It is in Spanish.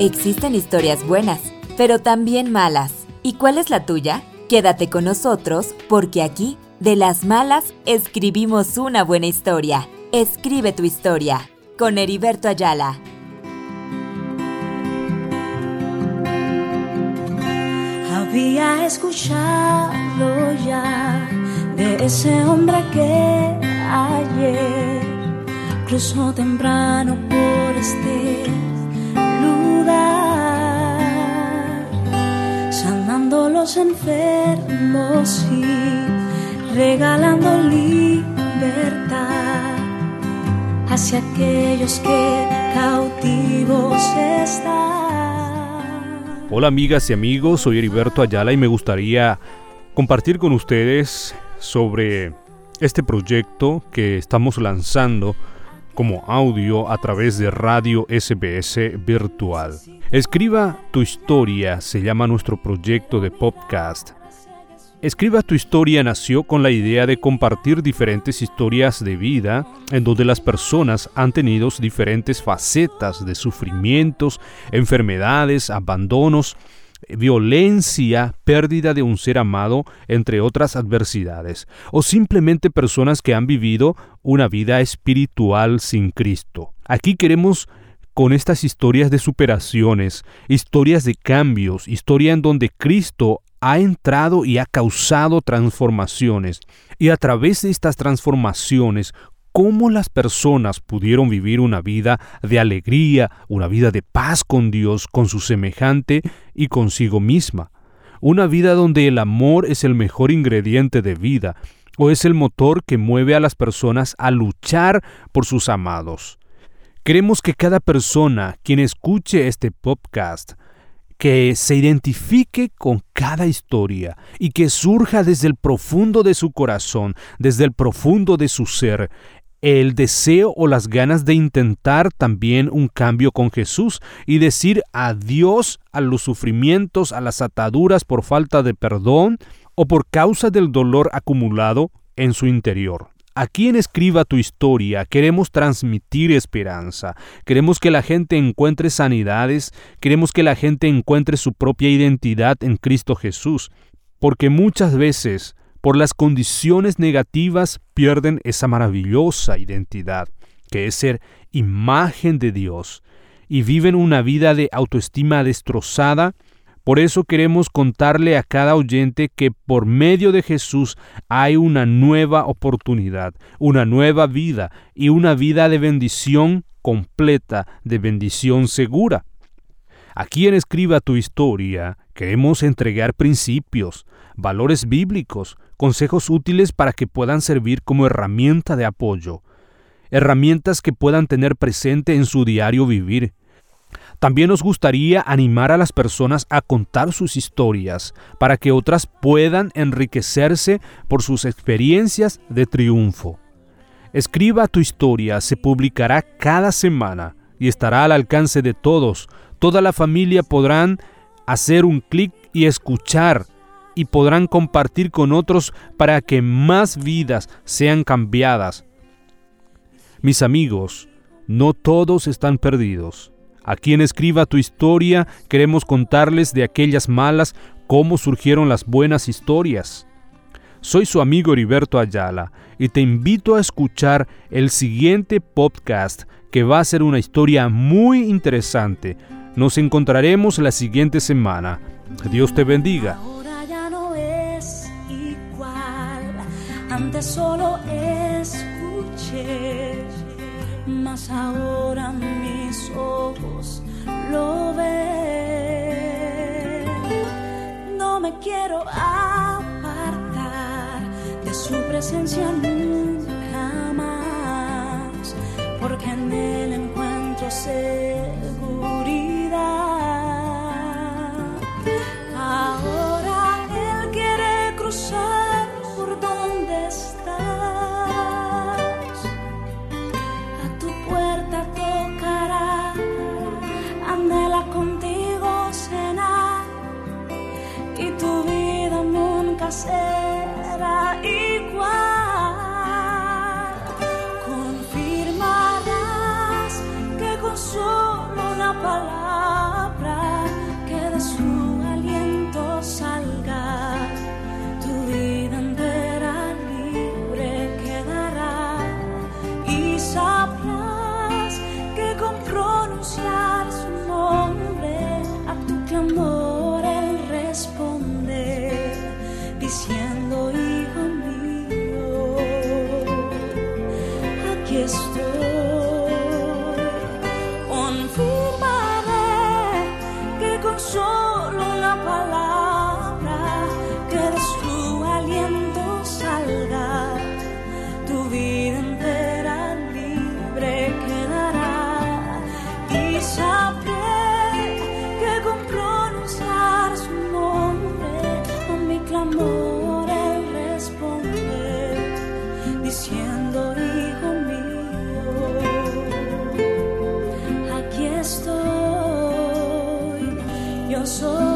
Existen historias buenas, pero también malas. ¿Y cuál es la tuya? Quédate con nosotros porque aquí, de las malas, escribimos una buena historia. Escribe tu historia con Heriberto Ayala. Había escuchado ya de ese hombre que ayer cruzó temprano por este enfermos y regalando libertad hacia aquellos que cautivos están. Hola amigas y amigos, soy Heriberto Ayala y me gustaría compartir con ustedes sobre este proyecto que estamos lanzando como audio a través de Radio SBS Virtual. Escriba tu historia, se llama nuestro proyecto de podcast. Escriba tu historia nació con la idea de compartir diferentes historias de vida en donde las personas han tenido diferentes facetas de sufrimientos, enfermedades, abandonos, violencia, pérdida de un ser amado, entre otras adversidades, o simplemente personas que han vivido una vida espiritual sin Cristo. Aquí queremos con estas historias de superaciones, historias de cambios, historia en donde Cristo ha entrado y ha causado transformaciones. Y a través de estas transformaciones, cómo las personas pudieron vivir una vida de alegría, una vida de paz con Dios, con su semejante y consigo misma. Una vida donde el amor es el mejor ingrediente de vida, o es el motor que mueve a las personas a luchar por sus amados. Queremos que cada persona quien escuche este podcast que se identifique con cada historia y que surja desde el profundo de su corazón, desde el profundo de su ser, el deseo o las ganas de intentar también un cambio con Jesús y decir adiós a los sufrimientos, a las ataduras por falta de perdón o por causa del dolor acumulado en su interior. A quien escriba tu historia queremos transmitir esperanza, queremos que la gente encuentre sanidades, queremos que la gente encuentre su propia identidad en Cristo Jesús, porque muchas veces por las condiciones negativas pierden esa maravillosa identidad, que es ser imagen de Dios, y viven una vida de autoestima destrozada por eso queremos contarle a cada oyente que por medio de Jesús hay una nueva oportunidad, una nueva vida y una vida de bendición completa, de bendición segura. A quien escriba tu historia, queremos entregar principios, valores bíblicos, consejos útiles para que puedan servir como herramienta de apoyo, herramientas que puedan tener presente en su diario vivir, también nos gustaría animar a las personas a contar sus historias para que otras puedan enriquecerse por sus experiencias de triunfo. Escriba tu historia, se publicará cada semana y estará al alcance de todos. Toda la familia podrán hacer un clic y escuchar y podrán compartir con otros para que más vidas sean cambiadas. Mis amigos, no todos están perdidos. A quien escriba tu historia, queremos contarles de aquellas malas cómo surgieron las buenas historias. Soy su amigo Heriberto Ayala y te invito a escuchar el siguiente podcast que va a ser una historia muy interesante. Nos encontraremos la siguiente semana. Dios te bendiga. Antes solo escuché, mas ahora mis ojos lo ven. No me quiero apartar de su presencia nunca más, porque en él encuentro seguridad. 谢谢你说。